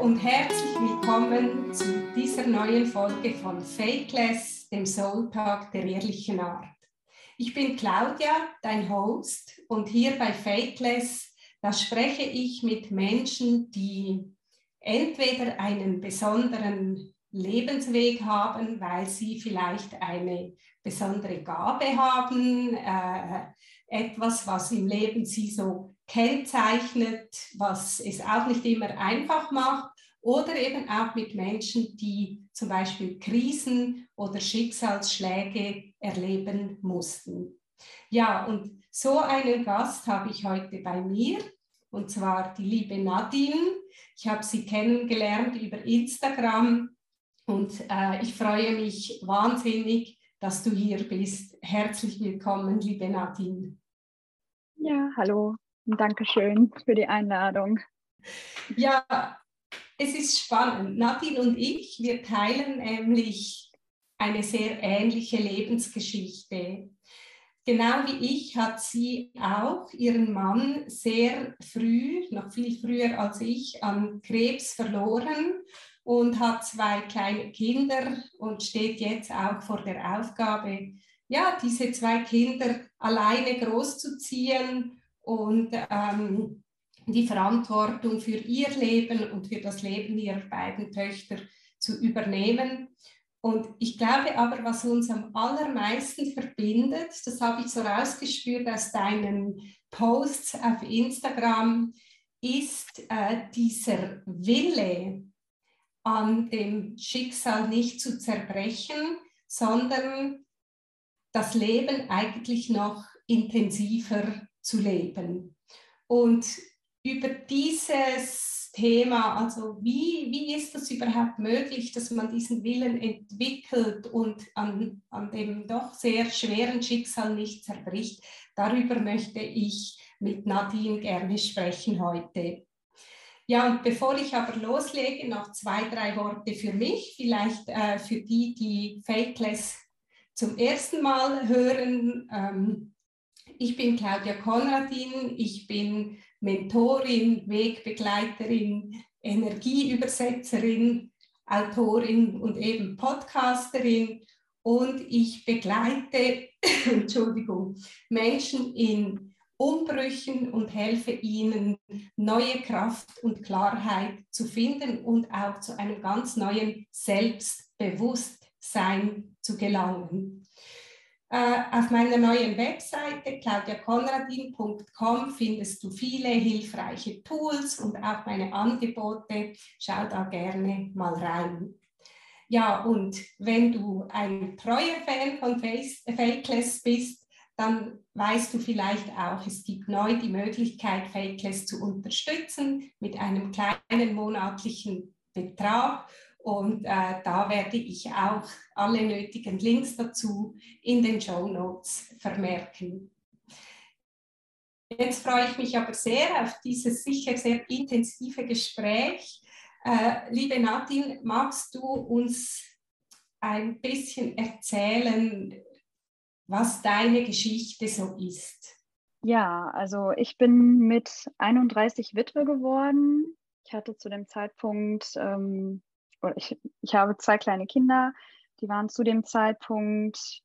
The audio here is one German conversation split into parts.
Und herzlich willkommen zu dieser neuen Folge von Fakeless, dem Soul Talk der ehrlichen Art. Ich bin Claudia, dein Host, und hier bei Fakeless, da spreche ich mit Menschen, die entweder einen besonderen Lebensweg haben, weil sie vielleicht eine besondere Gabe haben, äh, etwas, was im Leben sie so kennzeichnet, was es auch nicht immer einfach macht, oder eben auch mit Menschen, die zum Beispiel Krisen oder Schicksalsschläge erleben mussten. Ja, und so einen Gast habe ich heute bei mir, und zwar die liebe Nadine. Ich habe sie kennengelernt über Instagram und äh, ich freue mich wahnsinnig, dass du hier bist. Herzlich willkommen, liebe Nadine. Ja, hallo. Dankeschön für die Einladung. Ja, es ist spannend. Nadine und ich, wir teilen nämlich eine sehr ähnliche Lebensgeschichte. Genau wie ich hat sie auch ihren Mann sehr früh, noch viel früher als ich, an Krebs verloren und hat zwei kleine Kinder und steht jetzt auch vor der Aufgabe, ja, diese zwei Kinder alleine großzuziehen und ähm, die Verantwortung für ihr Leben und für das Leben ihrer beiden Töchter zu übernehmen. Und ich glaube aber, was uns am allermeisten verbindet, das habe ich so rausgespürt aus deinen Posts auf Instagram, ist äh, dieser Wille, an dem Schicksal nicht zu zerbrechen, sondern das Leben eigentlich noch intensiver zu leben. Und über dieses Thema, also wie, wie ist das überhaupt möglich, dass man diesen Willen entwickelt und an, an dem doch sehr schweren Schicksal nicht zerbricht, darüber möchte ich mit Nadine gerne sprechen heute. Ja, und bevor ich aber loslege, noch zwei, drei Worte für mich, vielleicht äh, für die, die Fakeless zum ersten Mal hören. Ähm, ich bin Claudia Konradin, ich bin Mentorin, Wegbegleiterin, Energieübersetzerin, Autorin und eben Podcasterin und ich begleite Entschuldigung, Menschen in Umbrüchen und helfe ihnen, neue Kraft und Klarheit zu finden und auch zu einem ganz neuen Selbstbewusstsein zu gelangen. Äh, auf meiner neuen Webseite claudiakonradin.com findest du viele hilfreiche Tools und auch meine Angebote. Schau da gerne mal rein. Ja, und wenn du ein treuer Fan von Fakeless bist, dann weißt du vielleicht auch, es gibt neu die Möglichkeit, Fakeless zu unterstützen mit einem kleinen monatlichen Betrag. Und äh, da werde ich auch alle nötigen Links dazu in den Show Notes vermerken. Jetzt freue ich mich aber sehr auf dieses sicher sehr intensive Gespräch. Äh, liebe Nadine, magst du uns ein bisschen erzählen, was deine Geschichte so ist. Ja, also ich bin mit 31 Witwe geworden. Ich hatte zu dem Zeitpunkt, ähm, ich, ich habe zwei kleine Kinder, die waren zu dem Zeitpunkt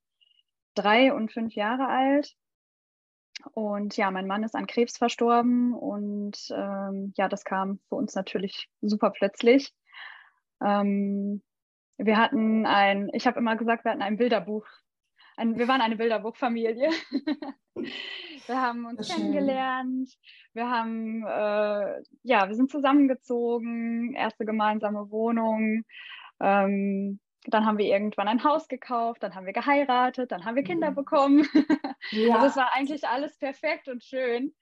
drei und fünf Jahre alt. Und ja, mein Mann ist an Krebs verstorben und ähm, ja, das kam für uns natürlich super plötzlich. Ähm, wir hatten ein, ich habe immer gesagt, wir hatten ein Bilderbuch ein, wir waren eine Bilderbuchfamilie. wir haben uns kennengelernt, wir haben, äh, ja, wir sind zusammengezogen, erste gemeinsame Wohnung. Ähm, dann haben wir irgendwann ein Haus gekauft, dann haben wir geheiratet, dann haben wir Kinder mhm. bekommen. ja. Also es war eigentlich alles perfekt und schön.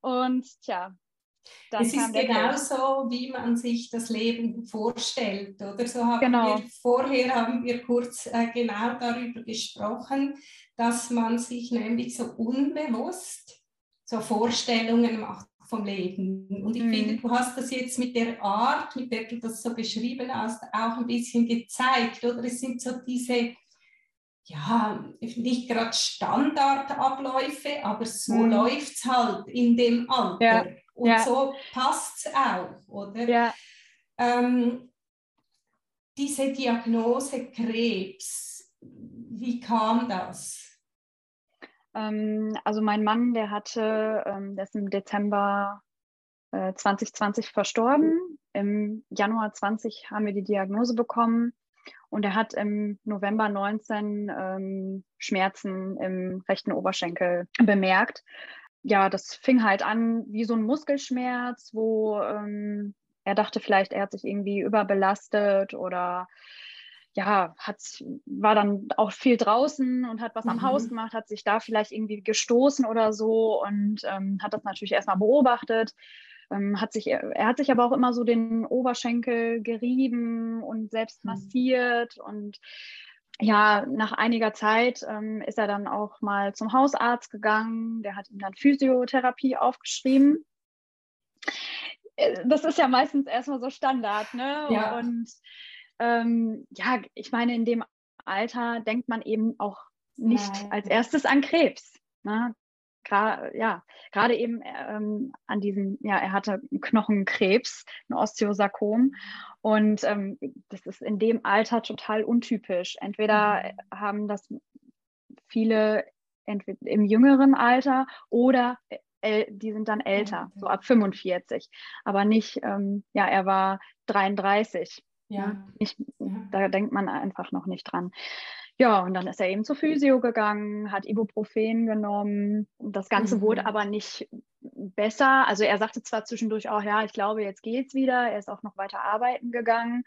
Und tja, dann es ist genauso, wie man sich das Leben vorstellt, oder? So haben genau. wir vorher haben wir kurz äh, genau darüber gesprochen, dass man sich nämlich so unbewusst so Vorstellungen macht vom Leben. Und ich mhm. finde, du hast das jetzt mit der Art, mit der du das so beschrieben hast, auch ein bisschen gezeigt, oder? Es sind so diese ja, nicht gerade Standardabläufe, aber so mhm. läuft es halt in dem Alter. Ja. Und ja. so passt es auch, oder? Ja. Ähm, diese Diagnose Krebs, wie kam das? Ähm, also mein Mann, der hatte, ähm, der ist im Dezember äh, 2020 verstorben. Im Januar 20 haben wir die Diagnose bekommen und er hat im November 19 ähm, Schmerzen im rechten Oberschenkel bemerkt. Ja, das fing halt an wie so ein Muskelschmerz, wo ähm, er dachte vielleicht, er hat sich irgendwie überbelastet oder ja, hat, war dann auch viel draußen und hat was mhm. am Haus gemacht, hat sich da vielleicht irgendwie gestoßen oder so und ähm, hat das natürlich erstmal beobachtet. Ähm, hat sich, er hat sich aber auch immer so den Oberschenkel gerieben und selbst mhm. massiert und ja, nach einiger Zeit ähm, ist er dann auch mal zum Hausarzt gegangen. Der hat ihm dann Physiotherapie aufgeschrieben. Äh, das ist ja meistens erstmal so Standard, ne? Ja. Und ähm, ja, ich meine, in dem Alter denkt man eben auch nicht Nein. als erstes an Krebs. Ne? Gra ja, gerade eben ähm, an diesem, ja, er hatte Knochenkrebs, ein Osteosarkom. Und ähm, das ist in dem Alter total untypisch. Entweder mhm. haben das viele entweder im jüngeren Alter oder die sind dann älter, so ab 45. Aber nicht, ähm, ja, er war 33. Ja. Ich, ja. Da denkt man einfach noch nicht dran. Ja, und dann ist er eben zur Physio gegangen, hat Ibuprofen genommen. Das Ganze mhm. wurde aber nicht besser. Also er sagte zwar zwischendurch auch, ja, ich glaube, jetzt geht's wieder. Er ist auch noch weiter arbeiten gegangen.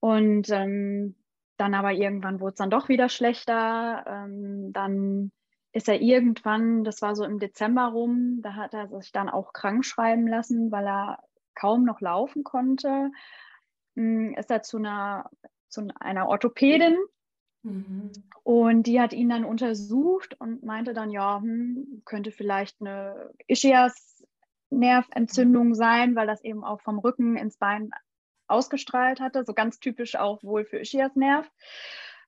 Und ähm, dann aber irgendwann wurde es dann doch wieder schlechter. Ähm, dann ist er irgendwann, das war so im Dezember rum, da hat er sich dann auch krank schreiben lassen, weil er kaum noch laufen konnte. Hm, ist er zu einer, zu einer Orthopädin mhm. und die hat ihn dann untersucht und meinte dann, ja, hm, könnte vielleicht eine Ischias-Nerventzündung sein, weil das eben auch vom Rücken ins Bein ausgestrahlt hatte, so ganz typisch auch wohl für Ischias-Nerv.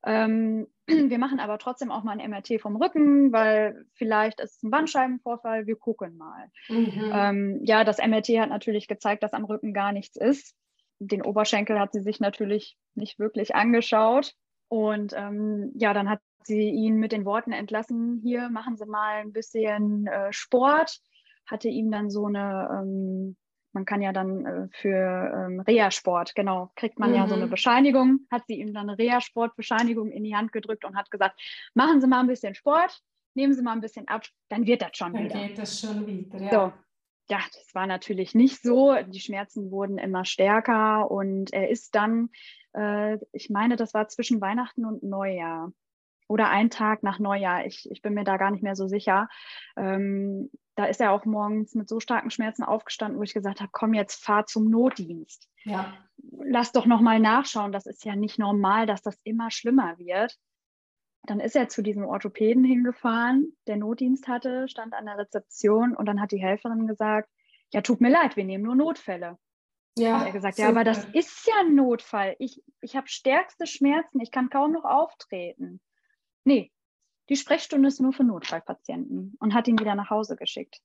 Ähm, wir machen aber trotzdem auch mal ein MRT vom Rücken, weil vielleicht ist es ein Bandscheibenvorfall. Wir gucken mal. Mhm. Ähm, ja, das MRT hat natürlich gezeigt, dass am Rücken gar nichts ist. Den Oberschenkel hat sie sich natürlich nicht wirklich angeschaut. Und ähm, ja, dann hat sie ihn mit den Worten entlassen, hier machen Sie mal ein bisschen äh, Sport. Hatte ihm dann so eine ähm, man kann ja dann äh, für ähm, Reha-Sport, genau, kriegt man mhm. ja so eine mhm. Bescheinigung, hat sie ihm dann eine Reha-Sport-Bescheinigung in die Hand gedrückt und hat gesagt, machen Sie mal ein bisschen Sport, nehmen Sie mal ein bisschen ab, dann wird das schon dann wieder. Dann geht das schon wieder, ja. So. Ja, das war natürlich nicht so. Die Schmerzen wurden immer stärker und er ist dann, äh, ich meine, das war zwischen Weihnachten und Neujahr oder ein Tag nach Neujahr. Ich, ich bin mir da gar nicht mehr so sicher. Ähm, da ist er auch morgens mit so starken Schmerzen aufgestanden, wo ich gesagt habe, komm jetzt, fahr zum Notdienst. Ja. Lass doch noch mal nachschauen. Das ist ja nicht normal, dass das immer schlimmer wird. Dann ist er zu diesem Orthopäden hingefahren, der Notdienst hatte, stand an der Rezeption und dann hat die Helferin gesagt, ja, tut mir leid, wir nehmen nur Notfälle. Ja, hat er gesagt, super. ja, aber das ist ja ein Notfall. Ich, ich habe stärkste Schmerzen, ich kann kaum noch auftreten. Nee, die Sprechstunde ist nur für Notfallpatienten und hat ihn wieder nach Hause geschickt.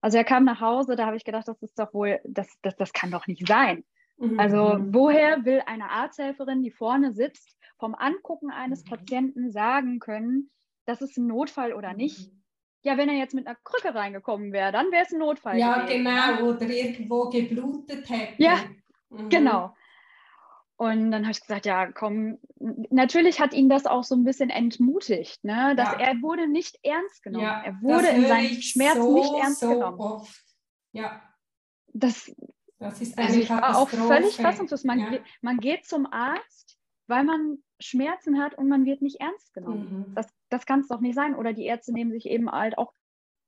Also er kam nach Hause, da habe ich gedacht, das ist doch wohl, das, das, das kann doch nicht sein. Mhm. Also woher will eine Arzthelferin, die vorne sitzt, vom Angucken eines mhm. Patienten sagen können, das ist ein Notfall oder nicht? Mhm. Ja, wenn er jetzt mit einer Krücke reingekommen wäre, dann wäre es ein Notfall. Ja, gewesen. genau, oder irgendwo geblutet hätte. Ja, mhm. genau. Und dann habe ich gesagt, ja, komm, natürlich hat ihn das auch so ein bisschen entmutigt, ne? dass ja. er wurde nicht ernst genommen. Ja, er wurde in seinen Schmerzen so, nicht ernst so genommen. Oft. Ja. Das, das ist also ich war auch völlig fassungslos. Man, ja. geht, man geht zum Arzt, weil man Schmerzen hat und man wird nicht ernst genommen. Mhm. Das, das kann es doch nicht sein. Oder die Ärzte nehmen sich eben halt auch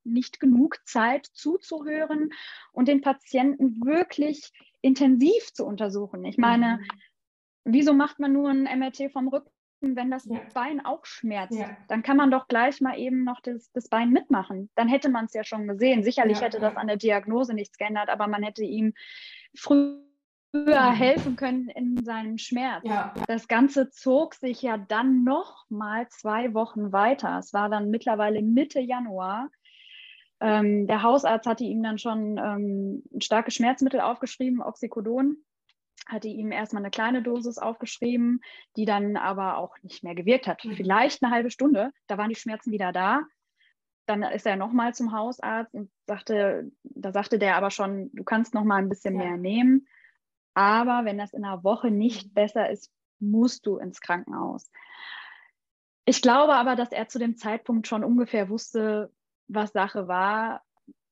nicht genug Zeit zuzuhören und den Patienten wirklich intensiv zu untersuchen. Ich meine, mhm wieso macht man nur ein MRT vom Rücken, wenn das ja. Bein auch schmerzt? Ja. Dann kann man doch gleich mal eben noch das, das Bein mitmachen. Dann hätte man es ja schon gesehen. Sicherlich ja. hätte das an der Diagnose nichts geändert, aber man hätte ihm früher mhm. helfen können in seinem Schmerz. Das Ganze zog sich ja dann noch mal zwei Wochen weiter. Es war dann mittlerweile Mitte Januar. Ähm, der Hausarzt hatte ihm dann schon ähm, ein starkes Schmerzmittel aufgeschrieben, Oxycodon hatte ihm erstmal eine kleine Dosis aufgeschrieben, die dann aber auch nicht mehr gewirkt hat. Mhm. Vielleicht eine halbe Stunde, da waren die Schmerzen wieder da. Dann ist er nochmal zum Hausarzt und sagte, da sagte der aber schon, du kannst noch mal ein bisschen ja. mehr nehmen. Aber wenn das in einer Woche nicht mhm. besser ist, musst du ins Krankenhaus. Ich glaube aber, dass er zu dem Zeitpunkt schon ungefähr wusste, was Sache war,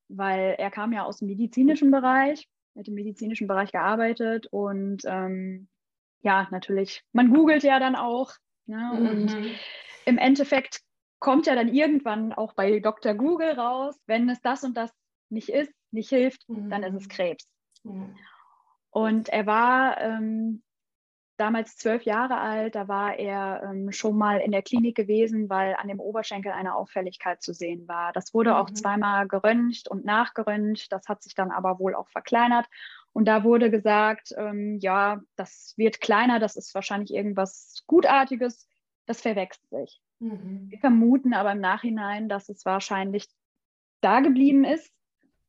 weil er kam ja aus dem medizinischen Bereich hat im medizinischen Bereich gearbeitet und ähm, ja, natürlich, man googelt ja dann auch. Ne? Mhm. Und im Endeffekt kommt ja dann irgendwann auch bei Dr. Google raus, wenn es das und das nicht ist, nicht hilft, mhm. dann ist es mhm. Krebs. Mhm. Und er war ähm, damals zwölf Jahre alt, da war er ähm, schon mal in der Klinik gewesen, weil an dem Oberschenkel eine Auffälligkeit zu sehen war. Das wurde mhm. auch zweimal geröntgt und nachgeröntgt, das hat sich dann aber wohl auch verkleinert. Und da wurde gesagt, ähm, ja, das wird kleiner, das ist wahrscheinlich irgendwas Gutartiges, das verwechselt sich. Mhm. Wir vermuten aber im Nachhinein, dass es wahrscheinlich da geblieben ist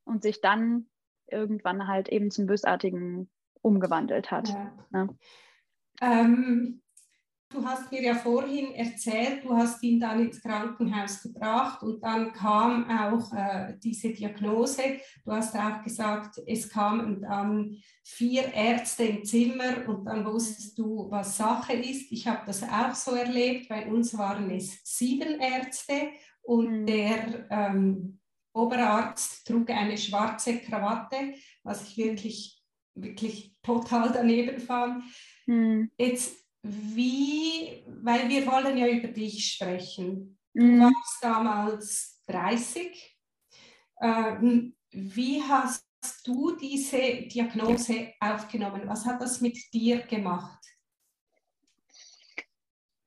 und sich dann irgendwann halt eben zum Bösartigen umgewandelt hat. Ja. Ne? Ähm, du hast mir ja vorhin erzählt, du hast ihn dann ins Krankenhaus gebracht und dann kam auch äh, diese Diagnose. Du hast auch gesagt, es kamen dann vier Ärzte im Zimmer und dann wusstest du, was Sache ist. Ich habe das auch so erlebt. Bei uns waren es sieben Ärzte und mhm. der ähm, Oberarzt trug eine schwarze Krawatte, was ich wirklich, wirklich total daneben fand. Mhm. Jetzt, wie, weil wir wollen ja über dich sprechen. Du mhm. warst damals 30. Ähm, wie hast du diese Diagnose aufgenommen? Was hat das mit dir gemacht?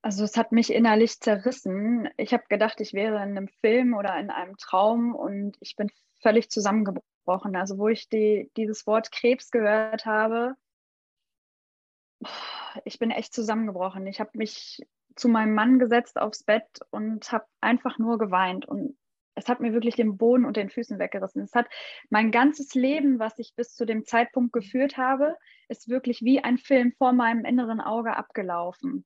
Also es hat mich innerlich zerrissen. Ich habe gedacht, ich wäre in einem Film oder in einem Traum und ich bin völlig zusammengebrochen. Also wo ich die, dieses Wort Krebs gehört habe, ich bin echt zusammengebrochen. Ich habe mich zu meinem Mann gesetzt aufs Bett und habe einfach nur geweint. Und es hat mir wirklich den Boden und den Füßen weggerissen. Es hat mein ganzes Leben, was ich bis zu dem Zeitpunkt geführt habe, ist wirklich wie ein Film vor meinem inneren Auge abgelaufen.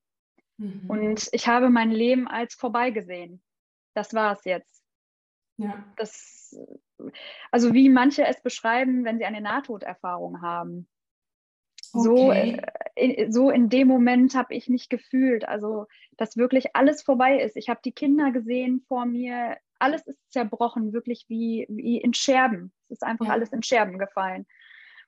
Mhm. Und ich habe mein Leben als vorbei gesehen. Das war es jetzt. Ja. Das, also wie manche es beschreiben, wenn sie eine Nahtoderfahrung haben. So, okay. äh, so in dem Moment habe ich mich gefühlt, also dass wirklich alles vorbei ist. Ich habe die Kinder gesehen vor mir, alles ist zerbrochen, wirklich wie, wie in Scherben. Es ist einfach ja. alles in Scherben gefallen.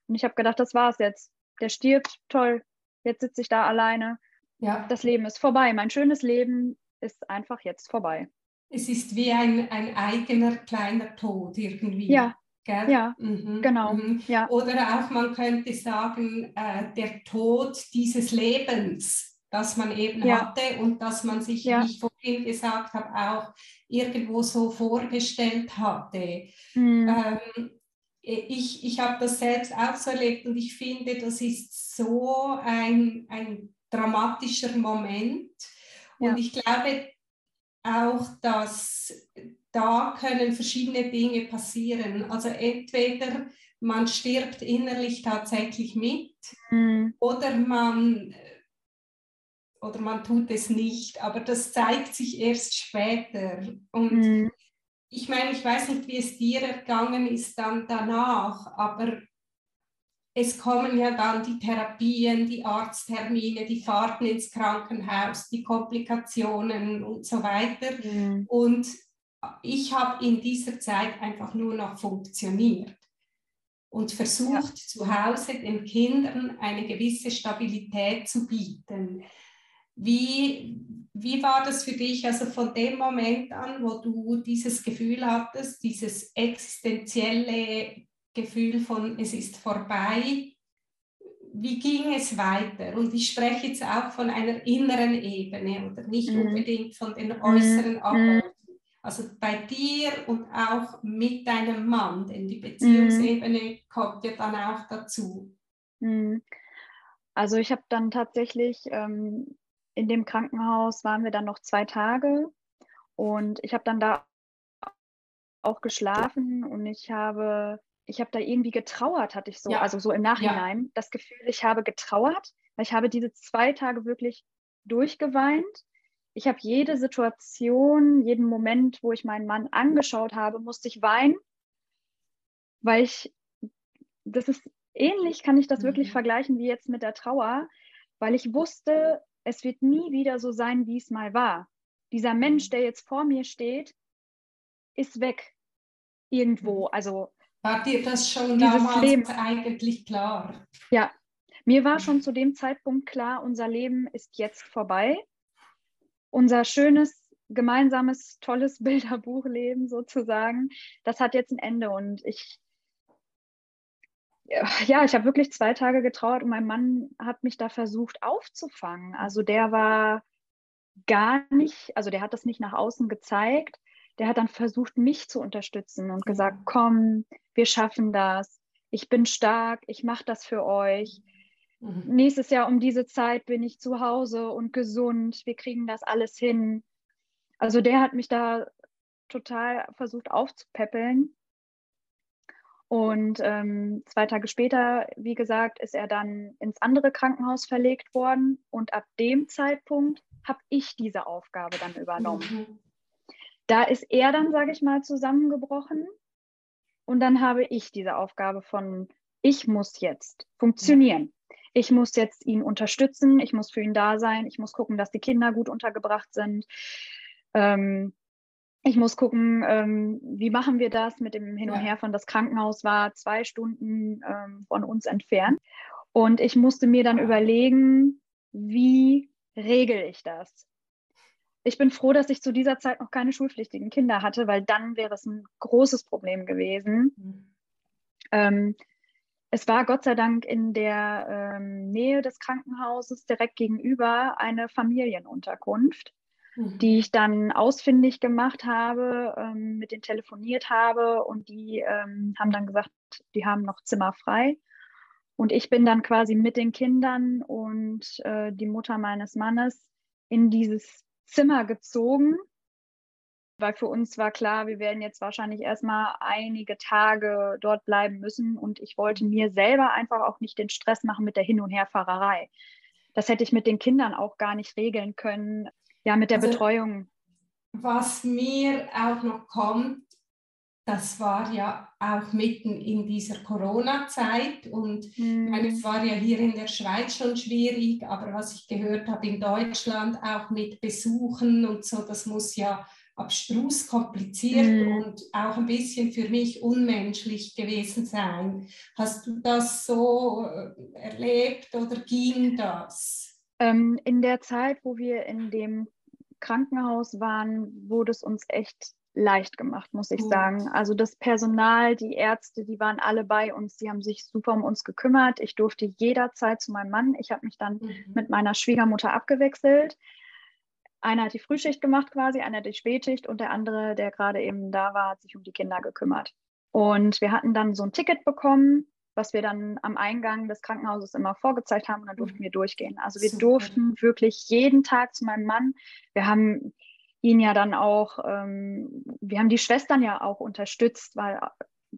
Und ich habe gedacht, das war's jetzt. Der stirbt, toll. Jetzt sitze ich da alleine. Ja. Das Leben ist vorbei. Mein schönes Leben ist einfach jetzt vorbei. Es ist wie ein, ein eigener kleiner Tod irgendwie. Ja, Gell? Ja, mhm. genau. Mhm. Ja. Oder auch man könnte sagen, äh, der Tod dieses Lebens, das man eben ja. hatte und das man sich, ja. wie ich vorhin gesagt habe, auch irgendwo so vorgestellt hatte. Mhm. Ähm, ich ich habe das selbst auch so erlebt und ich finde, das ist so ein, ein dramatischer Moment. Und ich glaube auch, dass da können verschiedene Dinge passieren. Also entweder man stirbt innerlich tatsächlich mit mhm. oder man oder man tut es nicht, aber das zeigt sich erst später. Und mhm. ich meine, ich weiß nicht, wie es dir ergangen ist dann danach, aber es kommen ja dann die Therapien, die Arzttermine, die Fahrten ins Krankenhaus, die Komplikationen und so weiter. Mhm. Und ich habe in dieser Zeit einfach nur noch funktioniert und versucht, ja. zu Hause den Kindern eine gewisse Stabilität zu bieten. Wie, wie war das für dich, also von dem Moment an, wo du dieses Gefühl hattest, dieses existenzielle Gefühl von, es ist vorbei, wie ging es weiter? Und ich spreche jetzt auch von einer inneren Ebene oder nicht mhm. unbedingt von den äußeren mhm. Abläufen. Also bei dir und auch mit deinem Mann, denn die Beziehungsebene mhm. kommt ja dann auch dazu. Mhm. Also ich habe dann tatsächlich ähm, in dem Krankenhaus waren wir dann noch zwei Tage und ich habe dann da auch geschlafen und ich habe, ich habe da irgendwie getrauert, hatte ich so, ja. also so im Nachhinein, ja. das Gefühl, ich habe getrauert, weil ich habe diese zwei Tage wirklich durchgeweint. Ich habe jede Situation, jeden Moment, wo ich meinen Mann angeschaut habe, musste ich weinen, weil ich, das ist ähnlich, kann ich das mhm. wirklich vergleichen wie jetzt mit der Trauer, weil ich wusste, es wird nie wieder so sein, wie es mal war. Dieser Mensch, mhm. der jetzt vor mir steht, ist weg irgendwo. Mhm. Also war dir das schon damals Leben. eigentlich klar? Ja, mir war schon zu dem Zeitpunkt klar, unser Leben ist jetzt vorbei. Unser schönes, gemeinsames, tolles Bilderbuchleben sozusagen, das hat jetzt ein Ende. Und ich, ja, ich habe wirklich zwei Tage getrauert und mein Mann hat mich da versucht aufzufangen. Also der war gar nicht, also der hat das nicht nach außen gezeigt. Der hat dann versucht, mich zu unterstützen und gesagt, komm, wir schaffen das. Ich bin stark, ich mache das für euch. Mhm. Nächstes Jahr um diese Zeit bin ich zu Hause und gesund. Wir kriegen das alles hin. Also der hat mich da total versucht aufzupäppeln. Und ähm, zwei Tage später, wie gesagt, ist er dann ins andere Krankenhaus verlegt worden. Und ab dem Zeitpunkt habe ich diese Aufgabe dann übernommen. Mhm. Da ist er dann, sage ich mal, zusammengebrochen. Und dann habe ich diese Aufgabe von, ich muss jetzt funktionieren. Ich muss jetzt ihn unterstützen, ich muss für ihn da sein, ich muss gucken, dass die Kinder gut untergebracht sind. Ähm, ich muss gucken, ähm, wie machen wir das mit dem Hin und Her von das Krankenhaus war zwei Stunden ähm, von uns entfernt. Und ich musste mir dann überlegen, wie regel ich das? Ich bin froh, dass ich zu dieser Zeit noch keine schulpflichtigen Kinder hatte, weil dann wäre es ein großes Problem gewesen. Mhm. Ähm, es war Gott sei Dank in der ähm, Nähe des Krankenhauses direkt gegenüber eine Familienunterkunft, mhm. die ich dann ausfindig gemacht habe, ähm, mit denen telefoniert habe und die ähm, haben dann gesagt, die haben noch Zimmer frei. Und ich bin dann quasi mit den Kindern und äh, die Mutter meines Mannes in dieses Zimmer gezogen, weil für uns war klar, wir werden jetzt wahrscheinlich erstmal einige Tage dort bleiben müssen und ich wollte mir selber einfach auch nicht den Stress machen mit der Hin- und Herfahrerei. Das hätte ich mit den Kindern auch gar nicht regeln können, ja, mit der also, Betreuung. Was mir auch noch kommt, das war ja auch mitten in dieser Corona-Zeit und mhm. meine, es war ja hier in der Schweiz schon schwierig, aber was ich gehört habe in Deutschland auch mit Besuchen und so, das muss ja abstrus kompliziert mhm. und auch ein bisschen für mich unmenschlich gewesen sein. Hast du das so äh, erlebt oder ging das? Ähm, in der Zeit, wo wir in dem Krankenhaus waren, wurde es uns echt leicht gemacht, muss ich Gut. sagen. Also das Personal, die Ärzte, die waren alle bei uns, die haben sich super um uns gekümmert. Ich durfte jederzeit zu meinem Mann. Ich habe mich dann mhm. mit meiner Schwiegermutter abgewechselt. Einer hat die Frühschicht gemacht quasi, einer die Spätschicht und der andere, der gerade eben da war, hat sich um die Kinder gekümmert. Und wir hatten dann so ein Ticket bekommen, was wir dann am Eingang des Krankenhauses immer vorgezeigt haben und dann durften mhm. wir durchgehen. Also wir Super. durften wirklich jeden Tag zu meinem Mann. Wir haben ihn ja dann auch, ähm, wir haben die Schwestern ja auch unterstützt, weil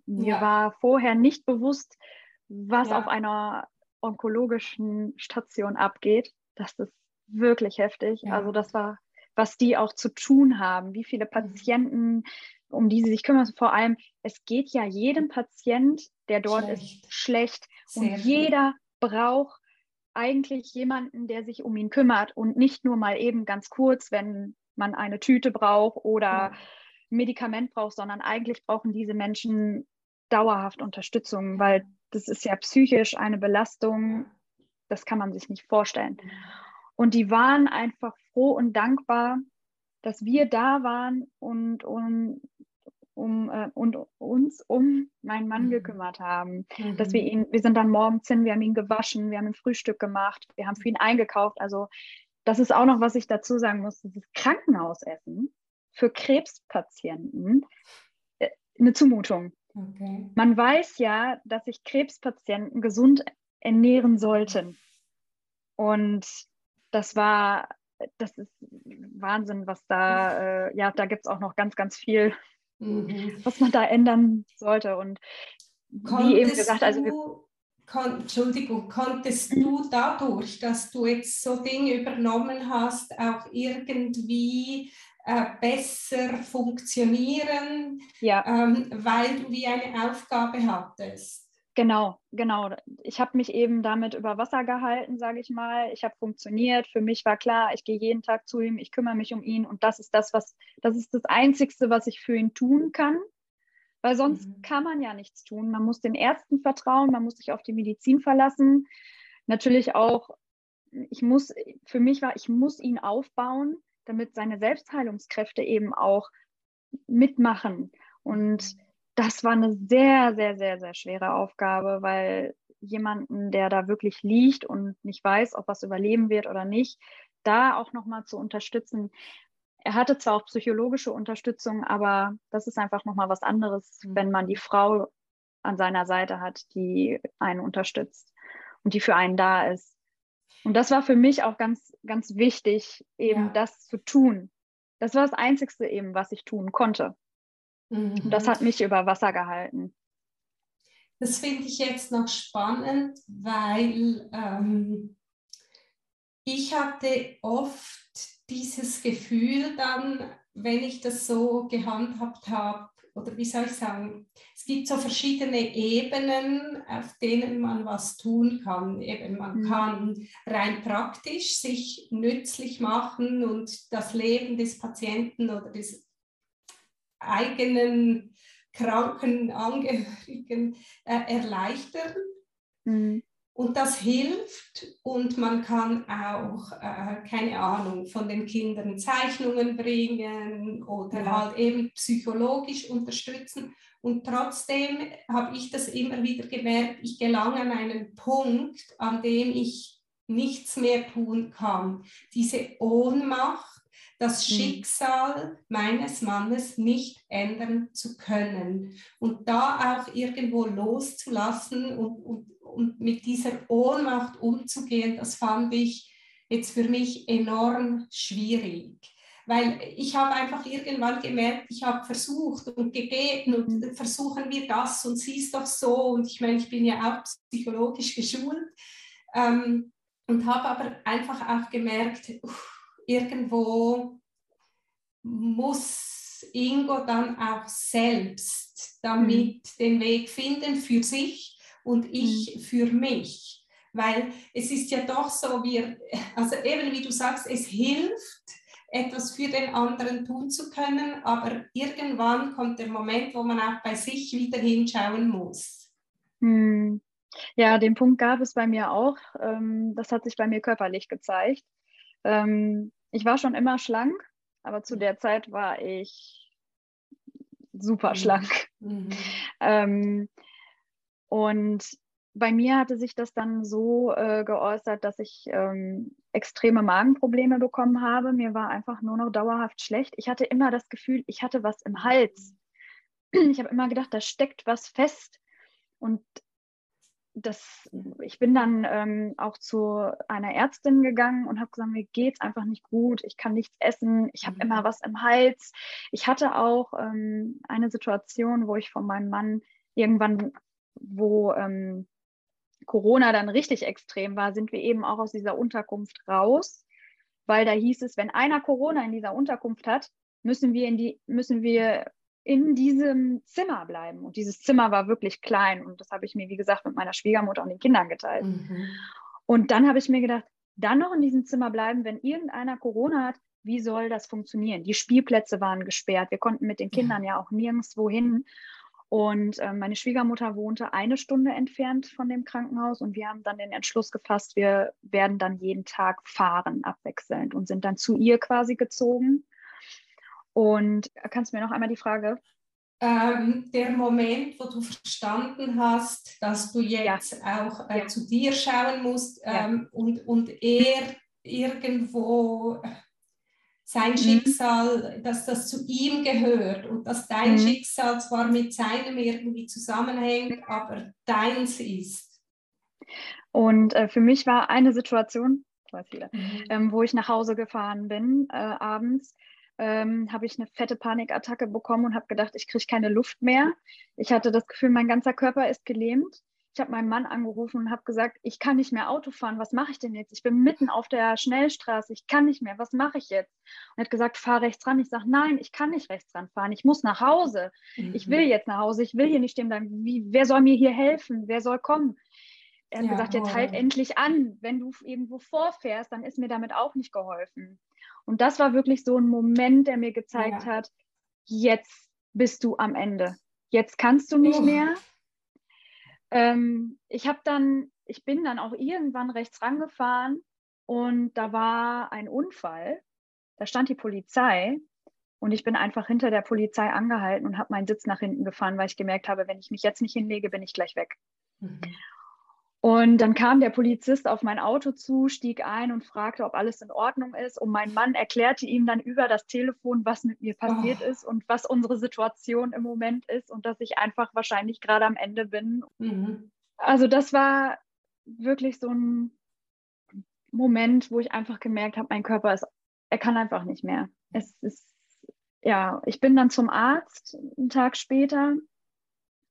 mir ja. war vorher nicht bewusst, was ja. auf einer onkologischen Station abgeht. Das ist wirklich heftig. Ja. Also das war, was die auch zu tun haben, wie viele mhm. Patienten, um die sie sich kümmern. Vor allem, es geht ja jedem Patient, der dort schlecht. ist, schlecht. Sehr und jeder viel. braucht eigentlich jemanden, der sich um ihn kümmert und nicht nur mal eben ganz kurz, wenn man eine Tüte braucht oder ja. Medikament braucht, sondern eigentlich brauchen diese Menschen dauerhaft Unterstützung, weil das ist ja psychisch eine Belastung, das kann man sich nicht vorstellen. Und die waren einfach froh und dankbar, dass wir da waren und, und um, äh, und uns um meinen Mann mhm. gekümmert haben. Mhm. Dass wir ihn, wir sind dann morgens hin, wir haben ihn gewaschen, wir haben ein Frühstück gemacht, wir haben für ihn eingekauft. Also das ist auch noch, was ich dazu sagen muss, dieses Krankenhausessen für Krebspatienten äh, eine Zumutung. Okay. Man weiß ja, dass sich Krebspatienten gesund ernähren sollten. Und das war, das ist Wahnsinn, was da, äh, ja, da gibt es auch noch ganz, ganz viel mhm. was man da ändern sollte. Und Konntest wie eben gesagt, also wir Kon Entschuldigung, konntest mhm. du dadurch, dass du jetzt so Dinge übernommen hast, auch irgendwie äh, besser funktionieren, ja. ähm, weil du wie eine Aufgabe hattest? Genau, genau. Ich habe mich eben damit über Wasser gehalten, sage ich mal. Ich habe funktioniert. Für mich war klar, ich gehe jeden Tag zu ihm, ich kümmere mich um ihn und das ist das, was, das ist das Einzigste, was ich für ihn tun kann weil sonst mhm. kann man ja nichts tun. Man muss den Ärzten vertrauen, man muss sich auf die Medizin verlassen. Natürlich auch, ich muss, für mich war, ich muss ihn aufbauen, damit seine Selbstheilungskräfte eben auch mitmachen. Und das war eine sehr, sehr, sehr, sehr schwere Aufgabe, weil jemanden, der da wirklich liegt und nicht weiß, ob was überleben wird oder nicht, da auch nochmal zu unterstützen. Er hatte zwar auch psychologische Unterstützung, aber das ist einfach nochmal was anderes, mhm. wenn man die Frau an seiner Seite hat, die einen unterstützt und die für einen da ist. Und das war für mich auch ganz, ganz wichtig, eben ja. das zu tun. Das war das Einzigste eben, was ich tun konnte. Mhm. Das hat mich über Wasser gehalten. Das finde ich jetzt noch spannend, weil ähm, ich hatte oft dieses Gefühl dann, wenn ich das so gehandhabt habe, oder wie soll ich sagen, es gibt so verschiedene Ebenen, auf denen man was tun kann. Eben, man mhm. kann rein praktisch sich nützlich machen und das Leben des Patienten oder des eigenen kranken Angehörigen äh, erleichtern. Mhm. Und das hilft und man kann auch, äh, keine Ahnung, von den Kindern Zeichnungen bringen oder ja. halt eben psychologisch unterstützen. Und trotzdem habe ich das immer wieder gemerkt, ich gelange an einen Punkt, an dem ich nichts mehr tun kann. Diese Ohnmacht, das mhm. Schicksal meines Mannes nicht ändern zu können. Und da auch irgendwo loszulassen und, und und mit dieser Ohnmacht umzugehen, das fand ich jetzt für mich enorm schwierig. Weil ich habe einfach irgendwann gemerkt, ich habe versucht und gebeten und versuchen wir das und siehst doch so. Und ich meine, ich bin ja auch psychologisch geschult ähm, und habe aber einfach auch gemerkt, uff, irgendwo muss Ingo dann auch selbst damit mhm. den Weg finden für sich und ich mhm. für mich. Weil es ist ja doch so, wir, also eben wie du sagst, es hilft, etwas für den anderen tun zu können, aber irgendwann kommt der Moment, wo man auch bei sich wieder hinschauen muss. Hm. Ja, den Punkt gab es bei mir auch. Ähm, das hat sich bei mir körperlich gezeigt. Ich war schon immer schlank, aber zu der Zeit war ich super mhm. schlank. Mhm. Ähm, und bei mir hatte sich das dann so äh, geäußert, dass ich ähm, extreme Magenprobleme bekommen habe. Mir war einfach nur noch dauerhaft schlecht. Ich hatte immer das Gefühl, ich hatte was im Hals. Ich habe immer gedacht, da steckt was fest. Und das, ich bin dann ähm, auch zu einer Ärztin gegangen und habe gesagt, mir geht es einfach nicht gut, ich kann nichts essen, ich habe immer mhm. was im Hals. Ich hatte auch ähm, eine Situation, wo ich von meinem Mann irgendwann wo ähm, Corona dann richtig extrem war, sind wir eben auch aus dieser Unterkunft raus, weil da hieß es, wenn einer Corona in dieser Unterkunft hat, müssen wir in die, müssen wir in diesem Zimmer bleiben. Und dieses Zimmer war wirklich klein und das habe ich mir, wie gesagt, mit meiner Schwiegermutter und den Kindern geteilt. Mhm. Und dann habe ich mir gedacht, dann noch in diesem Zimmer bleiben, wenn irgendeiner Corona hat, wie soll das funktionieren? Die Spielplätze waren gesperrt, wir konnten mit den Kindern ja, auch nirgendwo hin. Und äh, meine Schwiegermutter wohnte eine Stunde entfernt von dem Krankenhaus und wir haben dann den Entschluss gefasst, wir werden dann jeden Tag fahren, abwechselnd und sind dann zu ihr quasi gezogen. Und kannst du mir noch einmal die Frage? Ähm, der Moment, wo du verstanden hast, dass du jetzt ja. auch äh, ja. zu dir schauen musst ähm, ja. und, und er irgendwo sein mhm. Schicksal, dass das zu ihm gehört und dass dein mhm. Schicksal zwar mit seinem irgendwie zusammenhängt, aber deins ist. Und äh, für mich war eine Situation, mhm. ähm, wo ich nach Hause gefahren bin äh, abends, ähm, habe ich eine fette Panikattacke bekommen und habe gedacht, ich kriege keine Luft mehr. Ich hatte das Gefühl, mein ganzer Körper ist gelähmt. Ich habe meinen Mann angerufen und habe gesagt, ich kann nicht mehr Auto fahren. Was mache ich denn jetzt? Ich bin mitten auf der Schnellstraße. Ich kann nicht mehr. Was mache ich jetzt? Und er hat gesagt, fahr rechts ran. Ich sage, nein, ich kann nicht rechts ran fahren. Ich muss nach Hause. Mhm. Ich will jetzt nach Hause. Ich will hier nicht stehen bleiben. Wie, wer soll mir hier helfen? Wer soll kommen? Er hat ja, gesagt, jetzt halt endlich an. Wenn du irgendwo vorfährst, dann ist mir damit auch nicht geholfen. Und das war wirklich so ein Moment, der mir gezeigt ja. hat, jetzt bist du am Ende. Jetzt kannst du nicht oh. mehr. Ähm, ich habe dann, ich bin dann auch irgendwann rechts rangefahren und da war ein Unfall. Da stand die Polizei und ich bin einfach hinter der Polizei angehalten und habe meinen Sitz nach hinten gefahren, weil ich gemerkt habe, wenn ich mich jetzt nicht hinlege, bin ich gleich weg. Mhm. Und dann kam der Polizist auf mein Auto zu, stieg ein und fragte, ob alles in Ordnung ist. Und mein Mann erklärte ihm dann über das Telefon, was mit mir passiert oh. ist und was unsere Situation im Moment ist und dass ich einfach wahrscheinlich gerade am Ende bin. Mhm. Also das war wirklich so ein Moment, wo ich einfach gemerkt habe, mein Körper ist, er kann einfach nicht mehr. Es ist, ja, ich bin dann zum Arzt einen Tag später,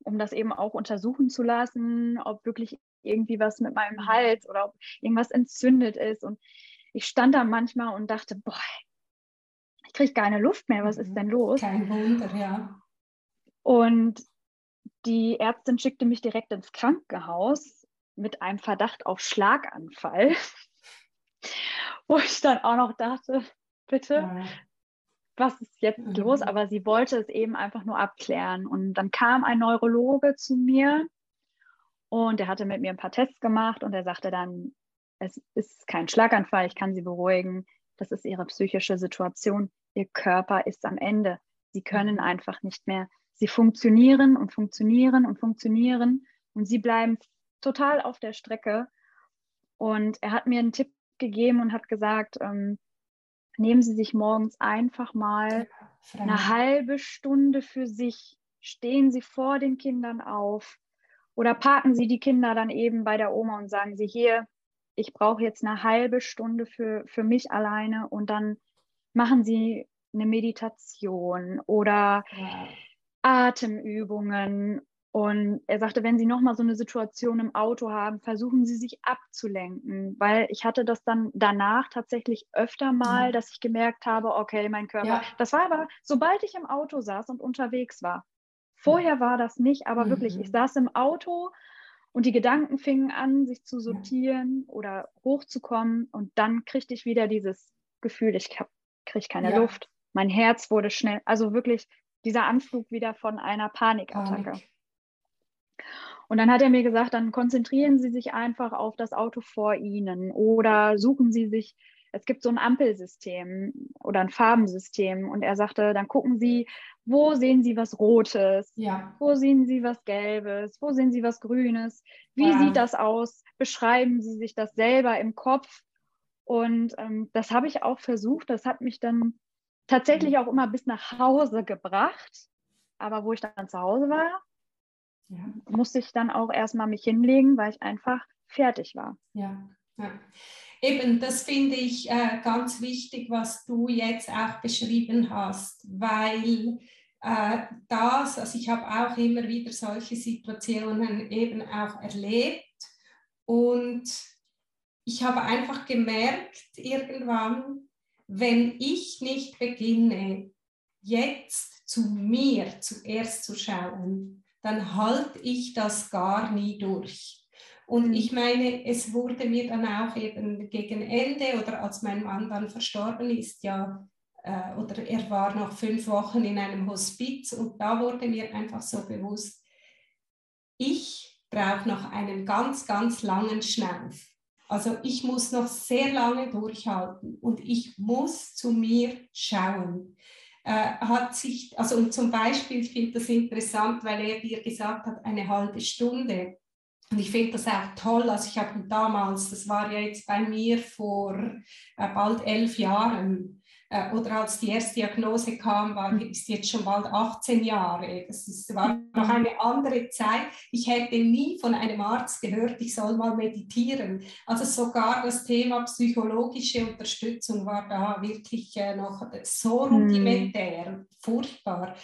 um das eben auch untersuchen zu lassen, ob wirklich irgendwie was mit meinem mhm. Hals oder ob irgendwas entzündet ist. Und ich stand da manchmal und dachte, boah, ich kriege keine Luft mehr, was ist mhm. denn los? Kein Wunder, ja. Und die Ärztin schickte mich direkt ins Krankenhaus mit einem Verdacht auf Schlaganfall, wo ich dann auch noch dachte, bitte, ja. was ist jetzt mhm. los? Aber sie wollte es eben einfach nur abklären. Und dann kam ein Neurologe zu mir und er hatte mit mir ein paar Tests gemacht und er sagte dann, es ist kein Schlaganfall, ich kann Sie beruhigen, das ist Ihre psychische Situation, Ihr Körper ist am Ende. Sie können mhm. einfach nicht mehr. Sie funktionieren und funktionieren und funktionieren und Sie bleiben total auf der Strecke. Und er hat mir einen Tipp gegeben und hat gesagt, ähm, nehmen Sie sich morgens einfach mal eine halbe Stunde für sich, stehen Sie vor den Kindern auf, oder parken Sie die Kinder dann eben bei der Oma und sagen Sie hier, ich brauche jetzt eine halbe Stunde für, für mich alleine und dann machen Sie eine Meditation oder ja. Atemübungen. Und er sagte, wenn Sie nochmal so eine Situation im Auto haben, versuchen Sie sich abzulenken, weil ich hatte das dann danach tatsächlich öfter mal, ja. dass ich gemerkt habe, okay, mein Körper, ja. das war aber, sobald ich im Auto saß und unterwegs war, Vorher war das nicht, aber mhm. wirklich, ich saß im Auto und die Gedanken fingen an, sich zu sortieren oder hochzukommen und dann kriegte ich wieder dieses Gefühl, ich kriege keine ja. Luft. Mein Herz wurde schnell, also wirklich dieser Anflug wieder von einer Panikattacke. Panik. Und dann hat er mir gesagt, dann konzentrieren Sie sich einfach auf das Auto vor Ihnen oder suchen Sie sich es gibt so ein Ampelsystem oder ein Farbensystem. Und er sagte, dann gucken Sie, wo sehen Sie was Rotes? Ja. Wo sehen Sie was Gelbes? Wo sehen Sie was Grünes? Wie ja. sieht das aus? Beschreiben Sie sich das selber im Kopf. Und ähm, das habe ich auch versucht. Das hat mich dann tatsächlich auch immer bis nach Hause gebracht. Aber wo ich dann zu Hause war, ja. musste ich dann auch erstmal mich hinlegen, weil ich einfach fertig war. Ja. ja. Eben, das finde ich äh, ganz wichtig, was du jetzt auch beschrieben hast, weil äh, das, also ich habe auch immer wieder solche Situationen eben auch erlebt und ich habe einfach gemerkt irgendwann, wenn ich nicht beginne, jetzt zu mir zuerst zu schauen, dann halte ich das gar nie durch. Und mhm. ich meine, es wurde mir dann auch eben gegen Ende oder als mein Mann dann verstorben ist, ja, äh, oder er war noch fünf Wochen in einem Hospiz und da wurde mir einfach so bewusst, ich brauche noch einen ganz, ganz langen Schnauf. Also ich muss noch sehr lange durchhalten und ich muss zu mir schauen. Äh, hat sich, also und zum Beispiel, ich finde das interessant, weil er dir gesagt hat, eine halbe Stunde. Und ich finde das auch toll. Also ich habe damals, das war ja jetzt bei mir vor äh, bald elf Jahren, äh, oder als die erste Diagnose kam, war, mhm. ist jetzt schon bald 18 Jahre. Das ist, war noch eine andere Zeit. Ich hätte nie von einem Arzt gehört, ich soll mal meditieren. Also sogar das Thema psychologische Unterstützung war da wirklich äh, noch so rudimentär, mhm. furchtbar.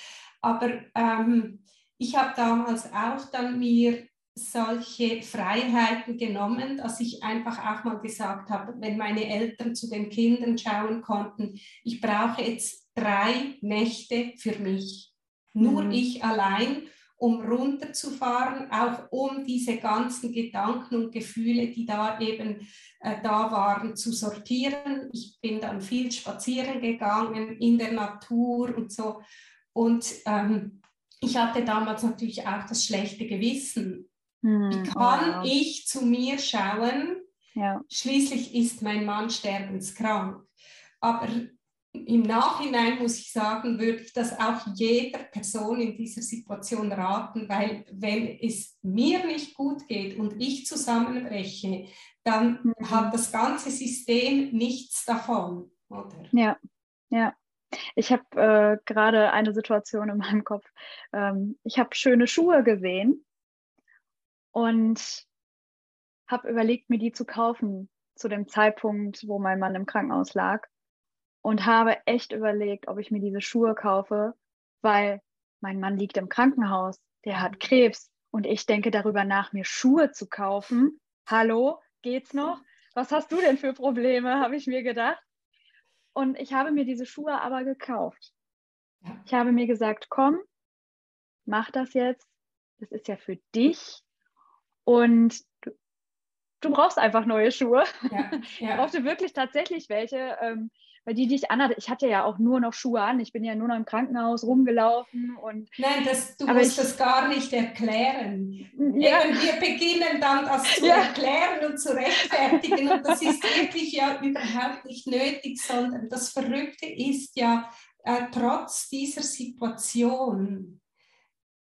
Aber ähm, ich habe damals auch dann mir solche Freiheiten genommen, dass ich einfach auch mal gesagt habe, wenn meine Eltern zu den Kindern schauen konnten, ich brauche jetzt drei Nächte für mich, nur mhm. ich allein, um runterzufahren, auch um diese ganzen Gedanken und Gefühle, die da eben äh, da waren, zu sortieren. Ich bin dann viel spazieren gegangen in der Natur und so. Und ähm, ich hatte damals natürlich auch das schlechte Gewissen, Wie kann oh, ich zu mir schauen? Ja. Schließlich ist mein Mann sterbenskrank. Aber im Nachhinein muss ich sagen, würde ich das auch jeder Person in dieser Situation raten, weil wenn es mir nicht gut geht und ich zusammenbreche, dann mhm. hat das ganze System nichts davon, oder? Ja, ja. Ich habe äh, gerade eine Situation in meinem Kopf. Ähm, ich habe schöne Schuhe gesehen und habe überlegt, mir die zu kaufen zu dem Zeitpunkt, wo mein Mann im Krankenhaus lag und habe echt überlegt, ob ich mir diese Schuhe kaufe, weil mein Mann liegt im Krankenhaus, der hat Krebs und ich denke darüber nach, mir Schuhe zu kaufen. Hallo, geht's noch? Was hast du denn für Probleme, habe ich mir gedacht. Und ich habe mir diese Schuhe aber gekauft. Ich habe mir gesagt, komm, mach das jetzt. Das ist ja für dich und du, du brauchst einfach neue Schuhe. Ja, ja. Ich brauchte wirklich tatsächlich welche, ähm, weil die, die ich anhatte, ich hatte ja auch nur noch Schuhe an. Ich bin ja nur noch im Krankenhaus rumgelaufen. Und, Nein, das, du musst ich, das gar nicht erklären. Ja. Eben, wir beginnen dann das zu erklären und zu rechtfertigen. Und das ist wirklich ja überhaupt nicht nötig, sondern das Verrückte ist ja, äh, trotz dieser Situation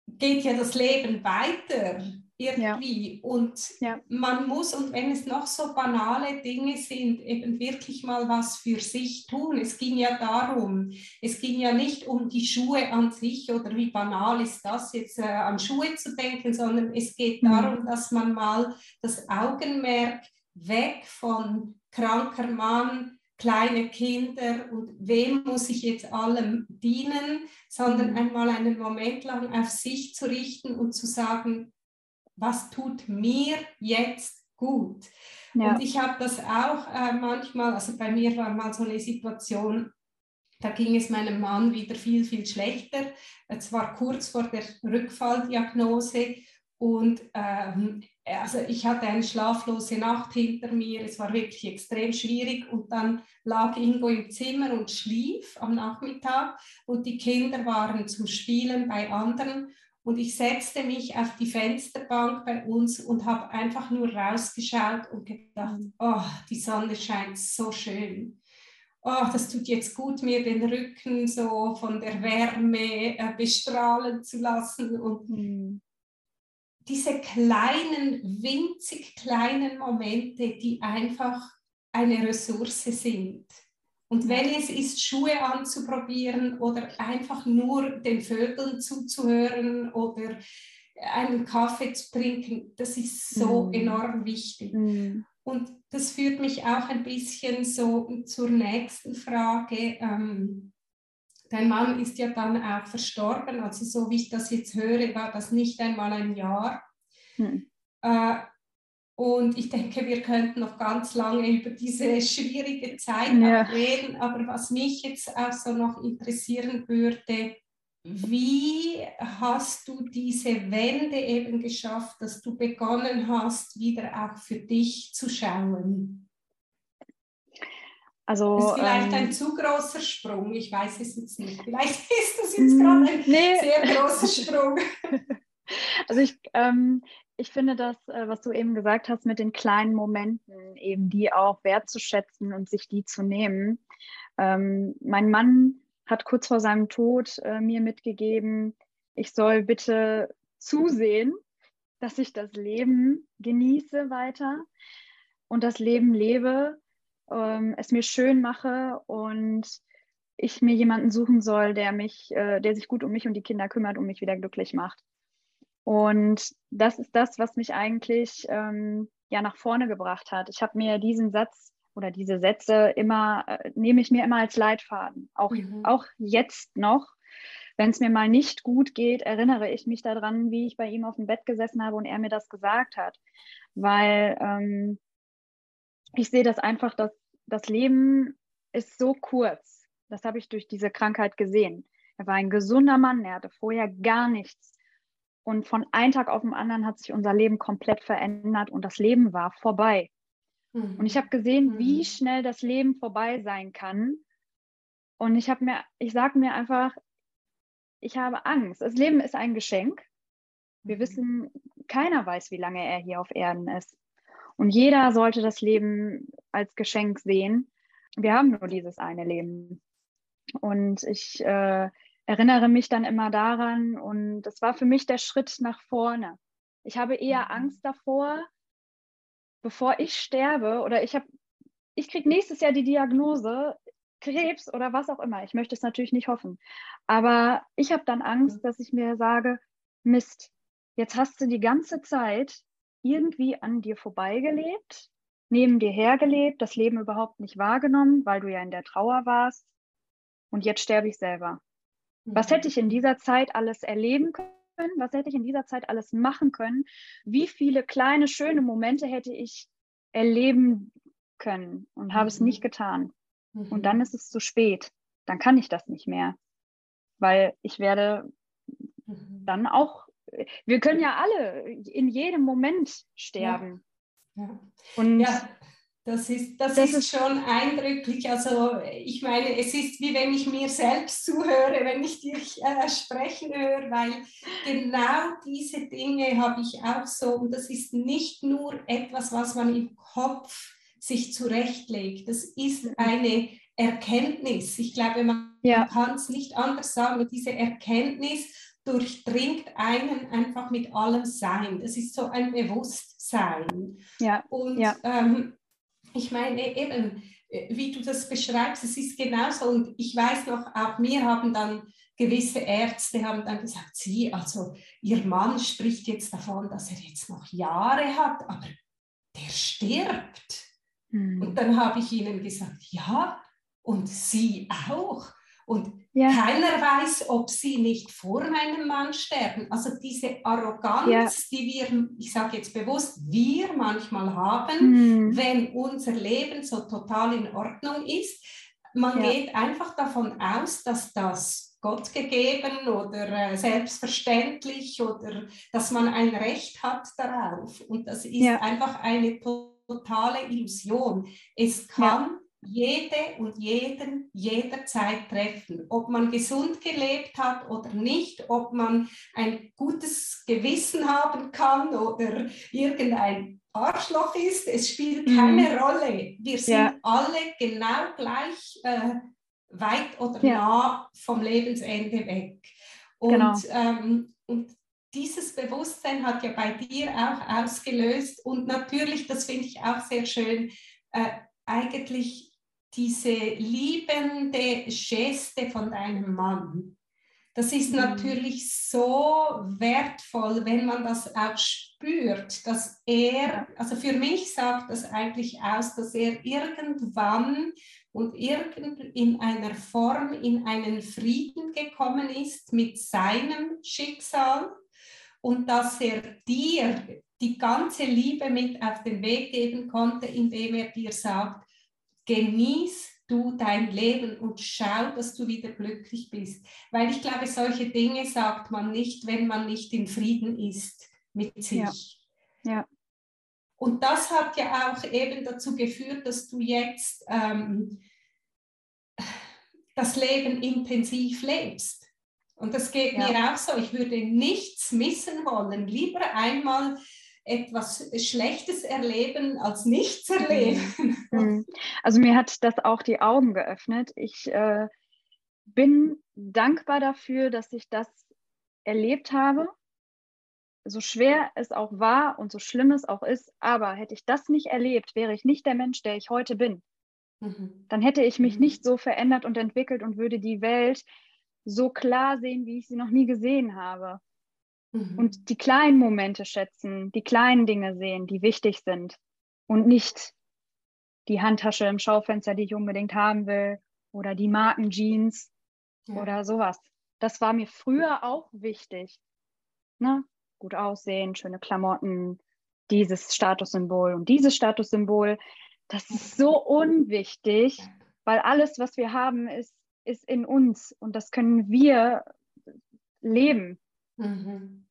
geht ja das Leben weiter irgendwie. Ja. Und ja. man muss, und wenn es noch so banale Dinge sind, eben wirklich mal was für sich tun. Es ging ja darum, es ging ja nicht um die Schuhe an sich oder wie banal ist das jetzt äh, an Schuhe zu denken, sondern es geht mhm. darum, dass man mal das Augenmerk weg von kranker Mann, kleine Kinder und wem muss ich jetzt allem dienen, sondern einmal einen Moment lang auf sich zu richten und zu sagen, was tut mir jetzt gut? Ja. Und ich habe das auch äh, manchmal, also bei mir war mal so eine Situation, da ging es meinem Mann wieder viel, viel schlechter. Es war kurz vor der Rückfalldiagnose und ähm, also ich hatte eine schlaflose Nacht hinter mir. Es war wirklich extrem schwierig und dann lag Ingo im Zimmer und schlief am Nachmittag und die Kinder waren zum Spielen bei anderen und ich setzte mich auf die Fensterbank bei uns und habe einfach nur rausgeschaut und gedacht, mhm. oh, die Sonne scheint so schön. Oh, das tut jetzt gut, mir den Rücken so von der Wärme äh, bestrahlen zu lassen. Und mhm. diese kleinen, winzig kleinen Momente, die einfach eine Ressource sind. Und wenn es ist, Schuhe anzuprobieren oder einfach nur den Vögeln zuzuhören oder einen Kaffee zu trinken, das ist so mm. enorm wichtig. Mm. Und das führt mich auch ein bisschen so zur nächsten Frage. Ähm, dein Mann ist ja dann auch verstorben, also so wie ich das jetzt höre, war das nicht einmal ein Jahr. Mm. Äh, und ich denke, wir könnten noch ganz lange über diese schwierige Zeit ja. reden. Aber was mich jetzt auch so noch interessieren würde, wie hast du diese Wende eben geschafft, dass du begonnen hast, wieder auch für dich zu schauen? Also, das ist vielleicht ähm, ein zu großer Sprung, ich weiß es jetzt nicht. Vielleicht ist das jetzt gerade ein nee. sehr großer Sprung. Also ich, ähm, ich finde das, äh, was du eben gesagt hast, mit den kleinen Momenten, eben die auch wertzuschätzen und sich die zu nehmen. Ähm, mein Mann hat kurz vor seinem Tod äh, mir mitgegeben, ich soll bitte zusehen, dass ich das Leben genieße weiter und das Leben lebe, ähm, es mir schön mache und ich mir jemanden suchen soll, der mich, äh, der sich gut um mich und die Kinder kümmert und mich wieder glücklich macht. Und das ist das, was mich eigentlich ähm, ja nach vorne gebracht hat. Ich habe mir diesen Satz oder diese Sätze immer, äh, nehme ich mir immer als Leitfaden. Auch, mhm. auch jetzt noch, wenn es mir mal nicht gut geht, erinnere ich mich daran, wie ich bei ihm auf dem Bett gesessen habe und er mir das gesagt hat. Weil ähm, ich sehe das einfach, dass das Leben ist so kurz. Das habe ich durch diese Krankheit gesehen. Er war ein gesunder Mann, er hatte vorher gar nichts. Und von einem Tag auf den anderen hat sich unser Leben komplett verändert und das Leben war vorbei. Mhm. Und ich habe gesehen, mhm. wie schnell das Leben vorbei sein kann. Und ich habe mir, ich sage mir einfach, ich habe Angst. Das Leben ist ein Geschenk. Wir mhm. wissen, keiner weiß, wie lange er hier auf Erden ist. Und jeder sollte das Leben als Geschenk sehen. Wir haben nur dieses eine Leben. Und ich äh, erinnere mich dann immer daran und das war für mich der Schritt nach vorne. Ich habe eher mhm. Angst davor, bevor ich sterbe oder ich habe, ich kriege nächstes Jahr die Diagnose Krebs oder was auch immer. Ich möchte es natürlich nicht hoffen. Aber ich habe dann Angst, dass ich mir sage, Mist, jetzt hast du die ganze Zeit irgendwie an dir vorbeigelebt, neben dir hergelebt, das Leben überhaupt nicht wahrgenommen, weil du ja in der Trauer warst und jetzt sterbe ich selber. Was hätte ich in dieser Zeit alles erleben können? Was hätte ich in dieser Zeit alles machen können? Wie viele kleine, schöne Momente hätte ich erleben können und habe mhm. es nicht getan? Mhm. Und dann ist es zu spät. Dann kann ich das nicht mehr, weil ich werde mhm. dann auch, wir können ja alle in jedem Moment sterben. Ja. ja. Und ja. Das ist, das, das ist, ist schon eindrücklich. Also ich meine, es ist wie wenn ich mir selbst zuhöre, wenn ich dich äh, sprechen höre, weil genau diese Dinge habe ich auch so. Und das ist nicht nur etwas, was man im Kopf sich zurechtlegt. Das ist eine Erkenntnis. Ich glaube, man ja. kann es nicht anders sagen. Diese Erkenntnis durchdringt einen einfach mit allem Sein. Das ist so ein Bewusstsein. Ja. Und ja. Ähm, ich meine eben, äh, wie du das beschreibst, es ist genauso. Und ich weiß noch, auch mir haben dann gewisse Ärzte haben dann gesagt, sie, also ihr Mann spricht jetzt davon, dass er jetzt noch Jahre hat, aber der stirbt. Hm. Und dann habe ich ihnen gesagt, ja, und sie auch. Und ja. keiner weiß, ob sie nicht vor meinem Mann sterben. Also diese Arroganz, ja. die wir, ich sage jetzt bewusst, wir manchmal haben, mhm. wenn unser Leben so total in Ordnung ist. Man ja. geht einfach davon aus, dass das Gott gegeben oder äh, selbstverständlich oder dass man ein Recht hat darauf. Und das ist einfach eine totale Illusion. Es kann jede und jeden jederzeit treffen. Ob man gesund gelebt hat oder nicht, ob man ein gutes Gewissen haben kann oder irgendein Arschloch ist, es spielt mhm. keine mhm. Rolle. Wir sind ja. alle genau gleich äh, weit oder ja. nah vom Lebensende weg. Und, genau. ähm, und dieses Bewusstsein hat ja bei dir auch ausgelöst und natürlich, das finde ich auch sehr schön, äh, eigentlich diese liebende Geste von deinem Mann, das ist mhm. natürlich so wertvoll, wenn man das auch spürt, dass er, also für mich sagt das eigentlich aus, dass er irgendwann und irgend in einer Form in einen Frieden gekommen ist mit seinem Schicksal und dass er dir die ganze Liebe mit auf den Weg geben konnte, indem er dir sagt, genieß du dein Leben und schau, dass du wieder glücklich bist. Weil ich glaube, solche Dinge sagt man nicht, wenn man nicht in Frieden ist mit sich. Ja. ja. Und das hat ja auch eben dazu geführt, dass du jetzt ähm, das Leben intensiv lebst. Und das geht ja. mir auch so. Ich würde nichts missen wollen. Lieber einmal etwas Schlechtes erleben als nichts erleben. Mhm. Also mir hat das auch die Augen geöffnet. Ich äh, bin dankbar dafür, dass ich das erlebt habe, so schwer es auch war und so schlimm es auch ist. Aber hätte ich das nicht erlebt, wäre ich nicht der Mensch, der ich heute bin. Mhm. Dann hätte ich mich mhm. nicht so verändert und entwickelt und würde die Welt so klar sehen, wie ich sie noch nie gesehen habe. Mhm. Und die kleinen Momente schätzen, die kleinen Dinge sehen, die wichtig sind und nicht die Handtasche im Schaufenster, die ich unbedingt haben will oder die Markenjeans ja. oder sowas. Das war mir früher auch wichtig. Ne? Gut aussehen, schöne Klamotten, dieses Statussymbol und dieses Statussymbol. Das ist so unwichtig, weil alles, was wir haben, ist, ist in uns und das können wir leben. Mhm.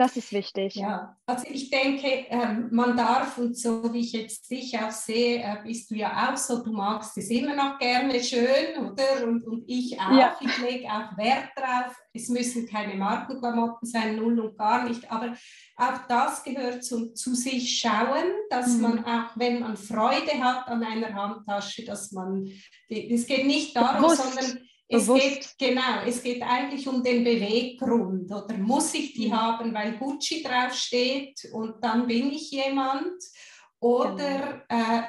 Das ist wichtig. Ja, also ich denke, ähm, man darf, und so wie ich jetzt dich auch sehe, äh, bist du ja auch so, du magst es immer noch gerne schön, oder? Und, und ich auch. Ja. Ich lege auch Wert drauf. Es müssen keine Markenklamotten sein, null und gar nicht. Aber auch das gehört zum zu sich schauen, dass mhm. man auch, wenn man Freude hat an einer Handtasche, dass man, es geht nicht darum, Bewusst. sondern es geht, genau, es geht eigentlich um den Beweggrund. Oder muss ich die mhm. haben, weil Gucci draufsteht und dann bin ich jemand? Oder genau. äh,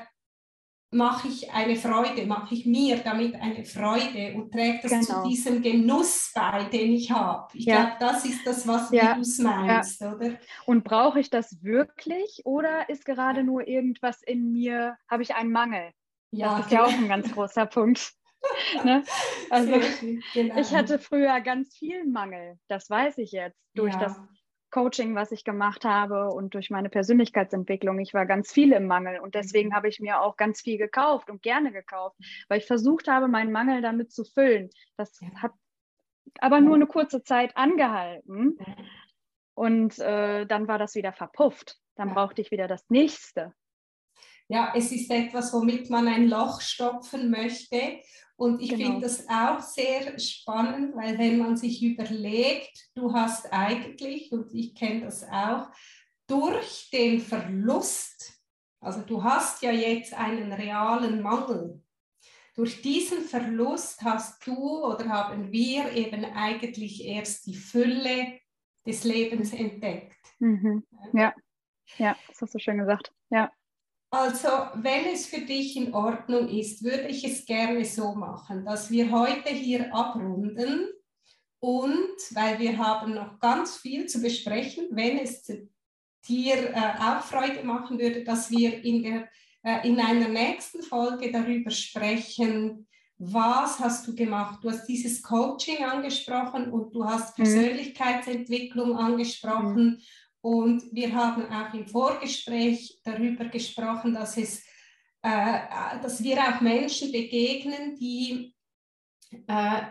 mache ich eine Freude, mache ich mir damit eine Freude und trägt das genau. zu diesem Genuss bei, den ich habe? Ich ja. glaube, das ist das, was ja. du meinst, ja. oder? Und brauche ich das wirklich oder ist gerade nur irgendwas in mir, habe ich einen Mangel? Ja, das ist ja auch ein ganz großer Punkt. ne? Also genau. ich hatte früher ganz viel Mangel, das weiß ich jetzt, durch ja. das Coaching, was ich gemacht habe und durch meine Persönlichkeitsentwicklung. Ich war ganz viel im Mangel und deswegen mhm. habe ich mir auch ganz viel gekauft und gerne gekauft, weil ich versucht habe, meinen Mangel damit zu füllen. Das ja. hat aber nur eine kurze Zeit angehalten und äh, dann war das wieder verpufft. Dann brauchte ich wieder das nächste. Ja, es ist etwas, womit man ein Loch stopfen möchte. Und ich genau. finde das auch sehr spannend, weil wenn man sich überlegt, du hast eigentlich, und ich kenne das auch, durch den Verlust, also du hast ja jetzt einen realen Mangel, durch diesen Verlust hast du oder haben wir eben eigentlich erst die Fülle des Lebens entdeckt. Mhm. Ja, ja, das hast du schön gesagt. Ja. Also, wenn es für dich in Ordnung ist, würde ich es gerne so machen, dass wir heute hier abrunden und weil wir haben noch ganz viel zu besprechen, wenn es dir äh, auch Freude machen würde, dass wir in, der, äh, in einer nächsten Folge darüber sprechen, was hast du gemacht? Du hast dieses Coaching angesprochen und du hast mhm. Persönlichkeitsentwicklung angesprochen. Mhm. Und wir haben auch im Vorgespräch darüber gesprochen, dass, es, äh, dass wir auch Menschen begegnen, die äh,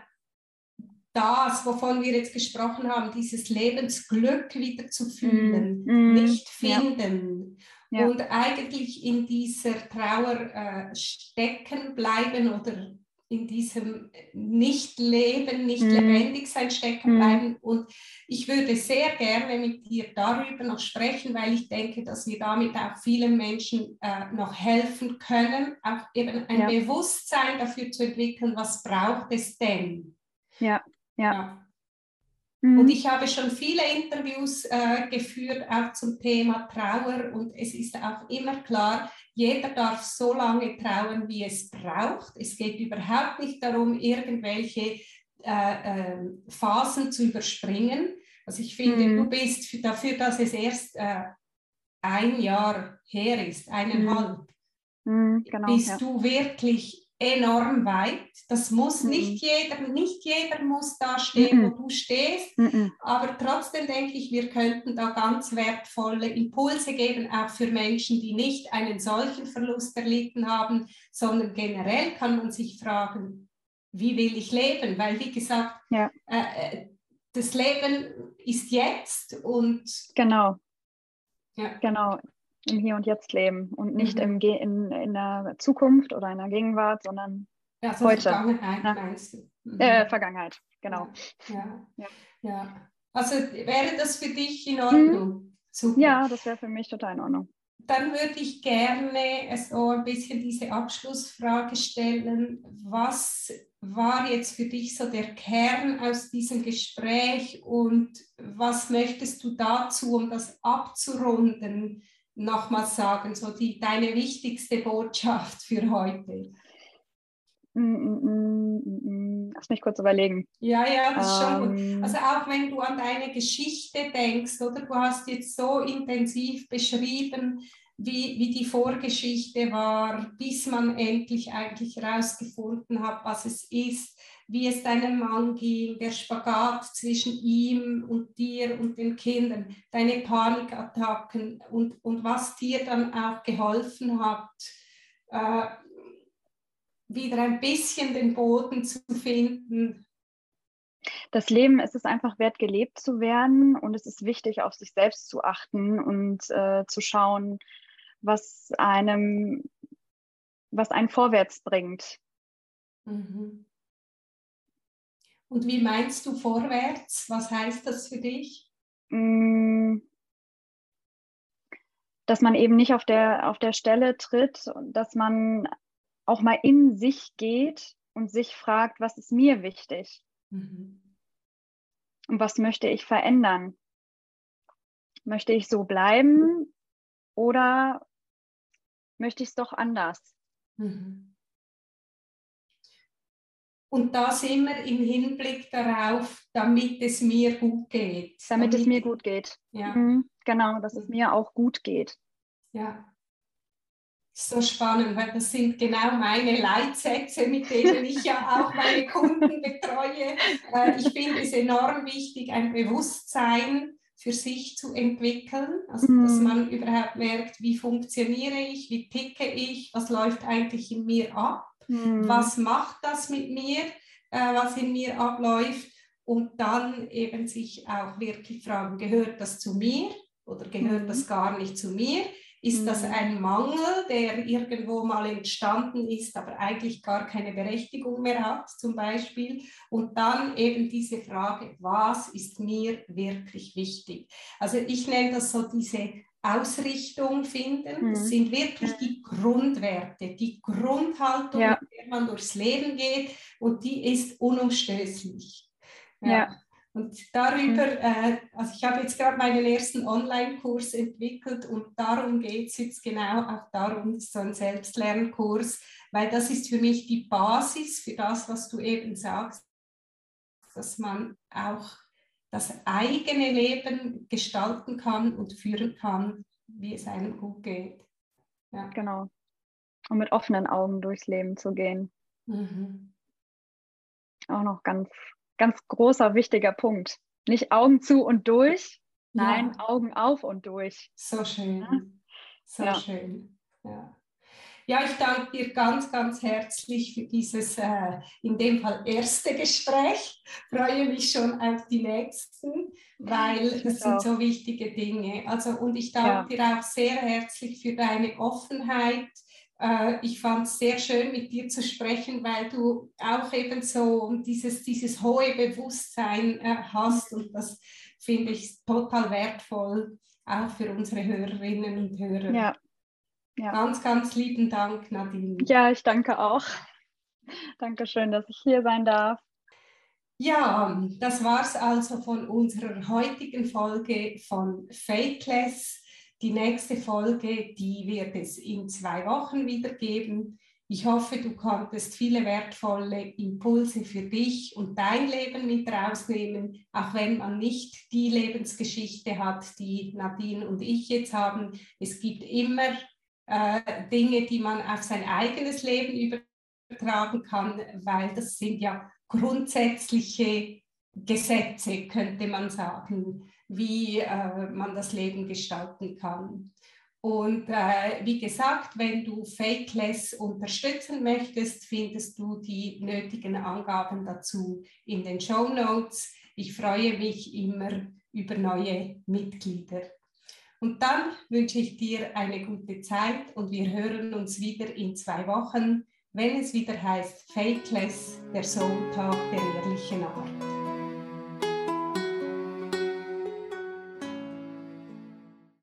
das, wovon wir jetzt gesprochen haben, dieses Lebensglück wieder zu fühlen, mm, nicht finden ja. Ja. und eigentlich in dieser Trauer äh, stecken bleiben oder in diesem Nicht-Leben, nicht mm. lebendig sein stecken bleiben. Mm. Und ich würde sehr gerne mit dir darüber noch sprechen, weil ich denke, dass wir damit auch vielen Menschen äh, noch helfen können, auch eben ein ja. Bewusstsein dafür zu entwickeln, was braucht es denn? Ja, ja. ja. Mhm. Und ich habe schon viele Interviews äh, geführt, auch zum Thema Trauer. Und es ist auch immer klar, jeder darf so lange trauen, wie es braucht. Es geht überhaupt nicht darum, irgendwelche äh, äh, Phasen zu überspringen. Also ich finde, mhm. du bist dafür, dass es erst äh, ein Jahr her ist, eineinhalb, mhm. Genau, bist ja. du wirklich enorm weit. Das muss mhm. nicht jeder, nicht jeder muss da stehen, mhm. wo du stehst, mhm. aber trotzdem denke ich, wir könnten da ganz wertvolle Impulse geben, auch für Menschen, die nicht einen solchen Verlust erlitten haben, sondern generell kann man sich fragen, wie will ich leben? Weil, wie gesagt, ja. äh, äh das Leben ist jetzt und genau. Ja. Genau im Hier und Jetzt leben und nicht mhm. im Ge in, in der Zukunft oder in der Gegenwart, sondern ja, so heute. Vergangenheit ja. du? Mhm. Äh, Vergangenheit, genau. Ja. Ja. ja. Also wäre das für dich in Ordnung? Mhm. Ja, das wäre für mich total in Ordnung. Dann würde ich gerne so ein bisschen diese Abschlussfrage stellen. Was war jetzt für dich so der Kern aus diesem Gespräch und was möchtest du dazu, um das abzurunden, nochmal sagen, so die, deine wichtigste Botschaft für heute? Mm, mm, mm, Lass mich kurz überlegen. Ja, ja, das ist schon gut. Ähm. Also auch wenn du an deine Geschichte denkst, oder du hast jetzt so intensiv beschrieben, wie, wie die Vorgeschichte war, bis man endlich eigentlich herausgefunden hat, was es ist, wie es deinem Mann ging, der Spagat zwischen ihm und dir und den Kindern, deine Panikattacken und, und was dir dann auch geholfen hat, äh, wieder ein bisschen den Boden zu finden. Das Leben ist es einfach wert, gelebt zu werden und es ist wichtig, auf sich selbst zu achten und äh, zu schauen, was einem, was einen vorwärts bringt. Mhm. Und wie meinst du vorwärts? Was heißt das für dich? Mm. Dass man eben nicht auf der, auf der Stelle tritt und dass man auch mal in sich geht und sich fragt, was ist mir wichtig? Mhm. Und was möchte ich verändern? Möchte ich so bleiben oder möchte ich es doch anders? Mhm. Und da sind wir im Hinblick darauf, damit es mir gut geht. Damit, damit es mir gut geht. Ja. Mhm, genau, dass es mir auch gut geht. Ja. So spannend, weil das sind genau meine Leitsätze, mit denen ich ja auch meine Kunden betreue. Äh, ich finde es enorm wichtig, ein Bewusstsein für sich zu entwickeln, also mhm. dass man überhaupt merkt, wie funktioniere ich, wie ticke ich, was läuft eigentlich in mir ab hm. Was macht das mit mir, äh, was in mir abläuft? Und dann eben sich auch wirklich fragen, gehört das zu mir oder gehört hm. das gar nicht zu mir? Ist das hm. ein Mangel, der irgendwo mal entstanden ist, aber eigentlich gar keine Berechtigung mehr hat, zum Beispiel? Und dann eben diese Frage, was ist mir wirklich wichtig? Also ich nenne das so diese Ausrichtung finden. Mhm. Das sind wirklich die Grundwerte, die Grundhaltung, ja. mit der man durchs Leben geht und die ist unumstößlich. Ja. ja. Und darüber, mhm. äh, also ich habe jetzt gerade meinen ersten Online-Kurs entwickelt und darum geht es jetzt genau auch darum, so ein Selbstlernkurs, weil das ist für mich die Basis für das, was du eben sagst, dass man auch das eigene Leben gestalten kann und führen kann, wie es einem gut geht. Ja. Genau. Und mit offenen Augen durchs Leben zu gehen. Mhm. Auch noch ganz, ganz großer, wichtiger Punkt. Nicht Augen zu und durch, nein, ja. Augen auf und durch. So schön. Ja? So ja. schön. Ja. Ja, ich danke dir ganz, ganz herzlich für dieses, äh, in dem Fall erste Gespräch. Freue mich schon auf die nächsten, weil das sind so wichtige Dinge. Also, und ich danke ja. dir auch sehr herzlich für deine Offenheit. Äh, ich fand es sehr schön, mit dir zu sprechen, weil du auch eben so dieses, dieses hohe Bewusstsein äh, hast und das finde ich total wertvoll, auch für unsere Hörerinnen und Hörer. Ja. Ja. Ganz, ganz lieben Dank, Nadine. Ja, ich danke auch. Dankeschön, dass ich hier sein darf. Ja, das war es also von unserer heutigen Folge von Fakeless. Die nächste Folge, die wird es in zwei Wochen wieder geben. Ich hoffe, du konntest viele wertvolle Impulse für dich und dein Leben mit rausnehmen, auch wenn man nicht die Lebensgeschichte hat, die Nadine und ich jetzt haben. Es gibt immer äh, Dinge, die man auf sein eigenes Leben übertragen kann, weil das sind ja grundsätzliche Gesetze, könnte man sagen, wie äh, man das Leben gestalten kann. Und äh, wie gesagt, wenn du Fakeless unterstützen möchtest, findest du die nötigen Angaben dazu in den Show Notes. Ich freue mich immer über neue Mitglieder. Und dann wünsche ich dir eine gute Zeit und wir hören uns wieder in zwei Wochen, wenn es wieder heißt Fakeless, der Soultag der ehrlichen Art.